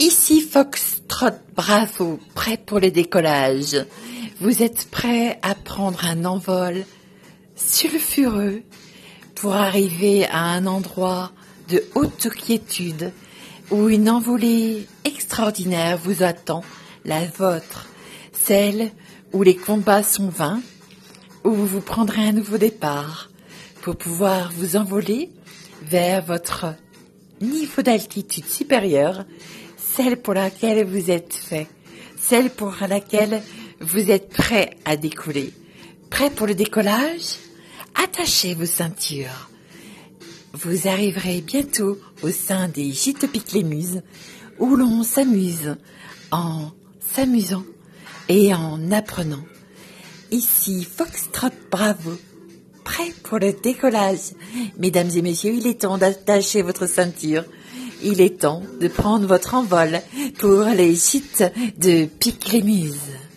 Ici Foxtrot Bravo, prêt pour le décollage. Vous êtes prêt à prendre un envol sulfureux pour arriver à un endroit de haute quiétude où une envolée extraordinaire vous attend, la vôtre, celle où les combats sont vains, où vous prendrez un nouveau départ pour pouvoir vous envoler vers votre niveau d'altitude supérieur, celle pour laquelle vous êtes fait, celle pour laquelle vous êtes prêt à décoller. Prêt pour le décollage? Attachez vos ceintures. Vous arriverez bientôt au sein des gîtes les Muses, où l'on s'amuse en s'amusant et en apprenant. Ici Foxtrot Bravo, prêt pour le décollage. Mesdames et messieurs, il est temps d'attacher votre ceinture. Il est temps de prendre votre envol pour les gîtes de Pic-les-Muses.